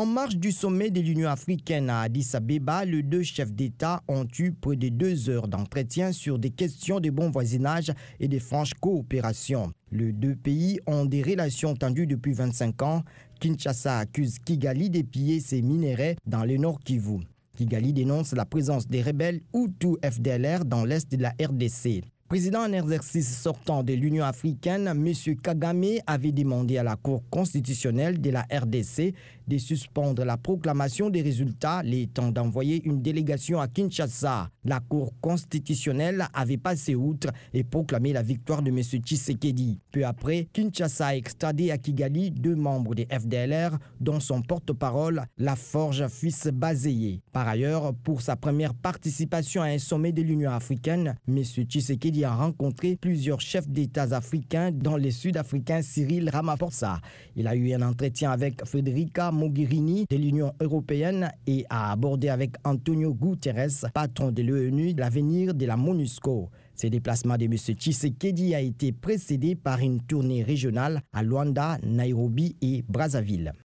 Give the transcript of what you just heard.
En marge du sommet de l'Union africaine à Addis Abeba, les deux chefs d'État ont eu près de deux heures d'entretien sur des questions de bon voisinage et de franche coopération. Les deux pays ont des relations tendues depuis 25 ans. Kinshasa accuse Kigali de piller ses minéraux dans le nord Kivu. Kigali dénonce la présence des rebelles Hutu FDLR dans l'est de la RDC. Président en exercice sortant de l'Union africaine, M. Kagame avait demandé à la Cour constitutionnelle de la RDC de suspendre la proclamation des résultats, les temps d'envoyer une délégation à Kinshasa. La Cour constitutionnelle avait passé outre et proclamé la victoire de M. Tshisekedi. Peu après, Kinshasa a extradé à Kigali deux membres des FDLR, dont son porte-parole, la Forge Fils Bazeye. Par ailleurs, pour sa première participation à un sommet de l'Union africaine, M. Tshisekedi a rencontré plusieurs chefs d'État africains, dont le Sud-Africain Cyril Ramaphosa. Il a eu un entretien avec Federica Mogherini de l'Union européenne et a abordé avec Antonio Guterres, patron de l'ONU, l'avenir de la MONUSCO. Ce déplacement de M. Tshisekedi a été précédé par une tournée régionale à Luanda, Nairobi et Brazzaville.